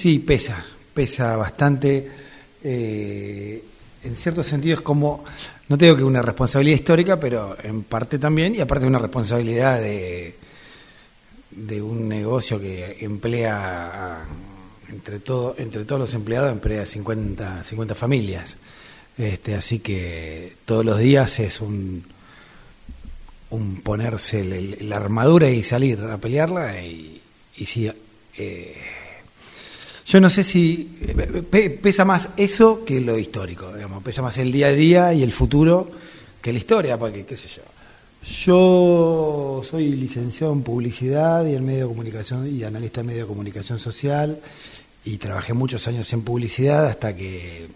sí, pesa, pesa bastante. Eh, en cierto sentido es como, no tengo que una responsabilidad histórica, pero en parte también, y aparte una responsabilidad de, de un negocio que emplea entre todo, entre todos los empleados emplea 50, 50 familias. Este, así que todos los días es un, un ponerse la armadura y salir a pelearla y, y sí, eh, yo no sé si pesa más eso que lo histórico, digamos, pesa más el día a día y el futuro que la historia, porque qué sé yo. Yo soy licenciado en publicidad y en medio de comunicación y analista en medio de comunicación social y trabajé muchos años en publicidad hasta que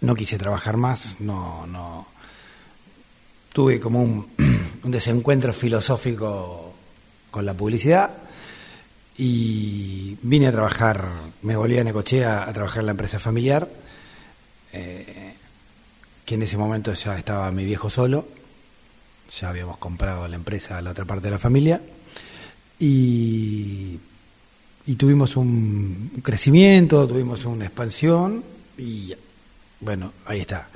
no quise trabajar más, no, no tuve como un, un desencuentro filosófico con la publicidad y vine a trabajar, me volví a Necochea a trabajar en la empresa familiar, eh, que en ese momento ya estaba mi viejo solo, ya habíamos comprado la empresa a la otra parte de la familia y, tuvimos un crecimiento, tuvimos una expansión y bueno, ahí está.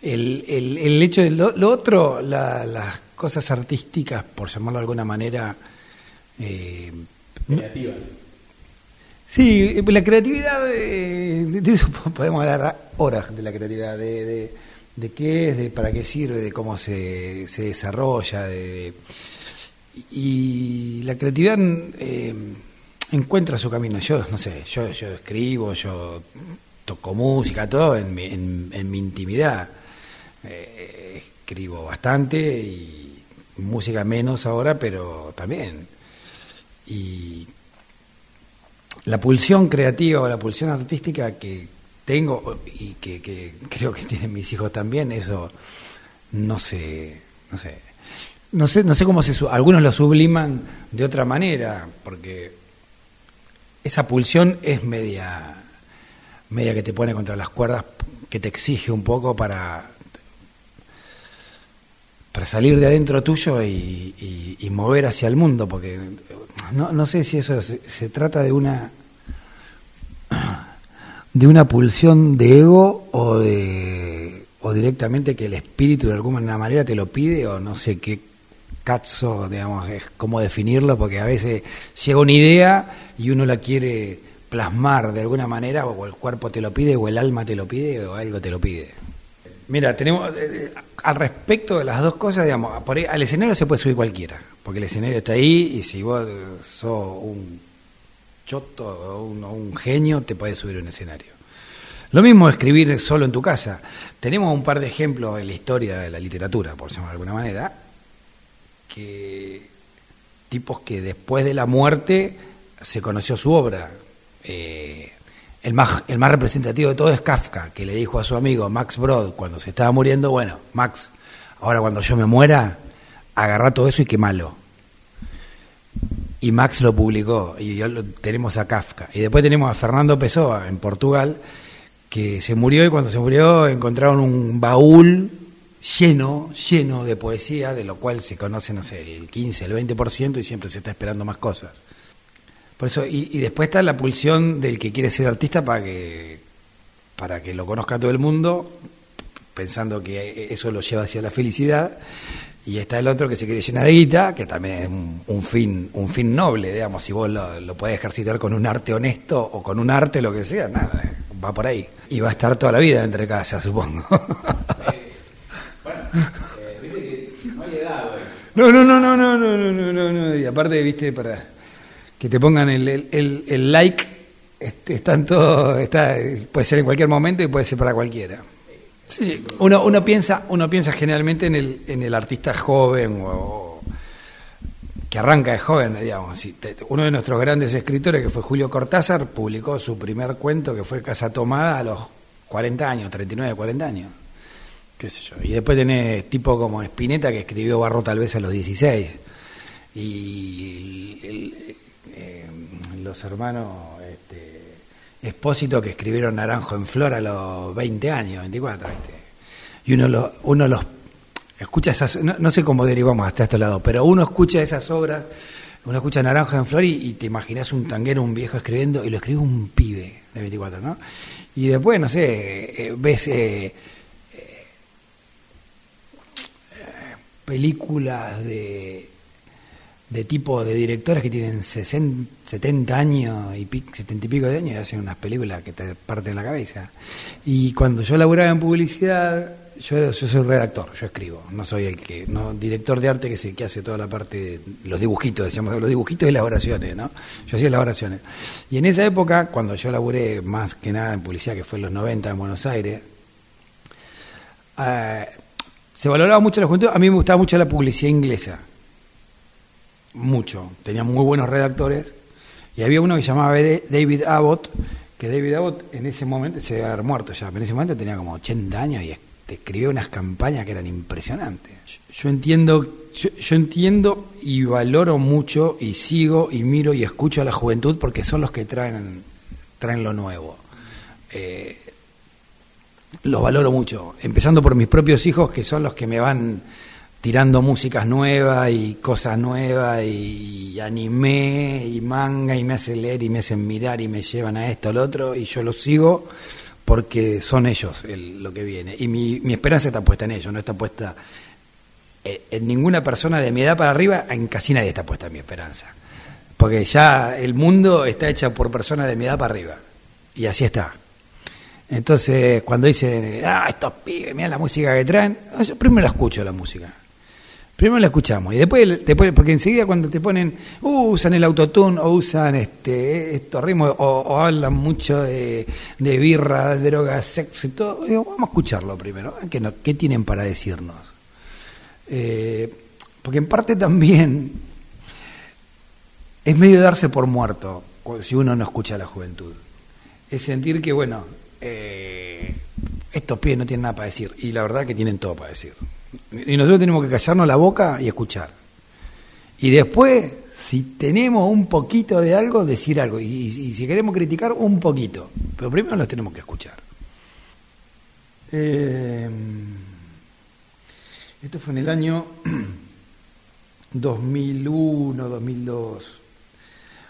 El, el, hecho de lo, otro, las cosas artísticas, por llamarlo de alguna manera, eh, creativas. Sí, la creatividad, eso podemos hablar horas de la creatividad, de, qué es, de para qué sirve, de cómo se, se desarrolla. De, y la creatividad eh, encuentra su camino. Yo, no sé, yo, yo escribo, yo toco música, todo en mi, en, mi intimidad. Eh, escribo bastante y música menos ahora, pero también y la pulsión creativa o la pulsión artística que tengo y que, creo que tienen mis hijos también, eso no sé, no sé, no sé, no sé cómo se algunos lo subliman de otra manera, porque esa pulsión es media media que te pone contra las cuerdas, que te exige un poco para para salir de adentro tuyo y, mover hacia el mundo, porque no, no sé si eso se, trata de una de una pulsión de ego o de o directamente que el espíritu de alguna manera te lo pide o no sé qué cazzo, digamos, es cómo definirlo, porque a veces llega una idea y uno la quiere plasmar de alguna manera, o el cuerpo te lo pide, o el alma te lo pide, o algo te lo pide. Mira, tenemos eh, eh, al respecto de las dos cosas, digamos, por al escenario se puede subir cualquiera, porque el escenario está ahí y si vos sos un choto o un, genio, te puedes subir un escenario. Lo mismo escribir solo en tu casa. Tenemos un par de ejemplos en la historia de la literatura, por llamarlo de alguna manera, que tipos que después de la muerte se conoció su obra. Eh, el más, el más representativo de todo es Kafka, que le dijo a su amigo Max Brod cuando se estaba muriendo, bueno, Max, ahora cuando yo me muera, agarra todo eso y quemalo. Y Max lo publicó, y lo, tenemos a Kafka. Y después tenemos a Fernando Pessoa, en Portugal, que se murió y cuando se murió encontraron un baúl lleno, lleno de poesía, de lo cual se conoce, no sé, el 15, el 20% y siempre se está esperando más cosas. Por eso, y, después está la pulsión del que quiere ser artista para que, para que lo conozca todo el mundo, pensando que eso lo lleva hacia la felicidad. Y está el otro que se quiere llenar de guita, que también es un, fin un fin noble, digamos, si vos lo, lo podés ejercitar con un arte honesto o con un arte, lo que sea, nada, va por ahí. Y va a estar toda la vida entre casa, supongo. no no, no, no, no, no, no, no, no, no, y aparte, viste, para que te pongan el, el, el, like, este, están todo, está, puede ser en cualquier momento y puede ser para cualquiera. Sí, Uno, uno, piensa, uno piensa generalmente en el, en el artista joven o, que arranca de joven, digamos. Uno de nuestros grandes escritores, que fue Julio Cortázar, publicó su primer cuento, que fue Casa Tomada, a los 40 años, 39, 40 años. ¿Qué sé yo? Y después tenés tipo como Spinetta, que escribió Barro tal vez a los 16. Y el, eh, los hermanos Espósito que escribieron Naranjo en Flor a los 20 años, 24. Y uno, lo, uno los escucha esas, no, sé cómo derivamos hasta este lado, pero uno escucha esas obras uno escucha Naranja en Flor y, te imaginas un tanguero, un viejo escribiendo, y lo escribe un pibe de 24, ¿no? Y después, no sé, eh, ves eh, eh, películas de, de tipo de directores que tienen 60, 70 años y 70 y pico de años y hacen unas películas que te parten la cabeza. Y cuando yo laburaba en publicidad, yo, soy redactor, yo escribo, no soy el que, no director de arte que es el que hace toda la parte, los dibujitos, decíamos, los dibujitos y las oraciones, ¿no? Yo hacía las oraciones. Y en esa época, cuando yo laburé más que nada en publicidad, que fue en los 90 en Buenos Aires, eh, se valoraba mucho la juventud, a mí me gustaba mucho la publicidad inglesa, mucho, tenía muy buenos redactores, y había uno que se llamaba David Abbott, que David Abbott en ese momento, se debe haber muerto ya, pero en ese momento tenía como 80 años y escribió unas campañas que eran impresionantes. Yo, entiendo, yo, entiendo y valoro mucho y sigo y miro y escucho a la juventud porque son los que traen, traen lo nuevo. Eh, los valoro mucho, empezando por mis propios hijos que son los que me van tirando músicas nuevas y cosas nuevas y anime y manga y me hacen leer y me hacen mirar y me llevan a esto, al otro y yo los sigo porque son ellos lo que viene. Y mi, mi, esperanza está puesta en ellos, no está puesta en, ninguna persona de mi edad para arriba, en casi nadie está puesta mi esperanza. Porque ya el mundo está hecho por personas de mi edad para arriba. Y así está. Entonces, cuando dicen, ah, estos pibes, mira la música que traen, yo primero escucho la música. Primero la escuchamos y después, después porque enseguida cuando te ponen, uh, usan el autotune o usan este estos ritmos o, hablan mucho de, de, birra, droga, sexo y todo, vamos a escucharlo primero, ¿qué, qué tienen para decirnos? Eh, porque en parte también es medio darse por muerto si uno no escucha a la juventud. Es sentir que, bueno, eh, estos pies no tienen nada para decir y la verdad que tienen todo para decir. Y nosotros tenemos que callarnos la boca y escuchar. Y después, si tenemos un poquito de algo, decir algo. Y, si queremos criticar, un poquito. Pero primero los tenemos que escuchar. Eh, esto fue en el año 2001, 2002.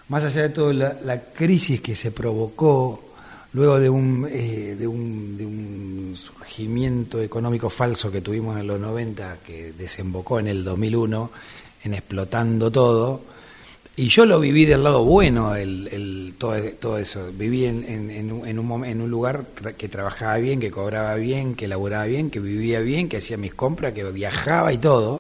Más allá de toda la crisis que se provocó luego de un, eh, de, un, de un surgimiento económico falso que tuvimos en los 90, que desembocó en el 2001, en explotando todo, y yo lo viví del lado bueno, el, el, todo, todo eso. Viví en, en, en, un, en un lugar que trabajaba bien, que cobraba bien, que laburaba bien, que vivía bien, que hacía mis compras, que viajaba y todo.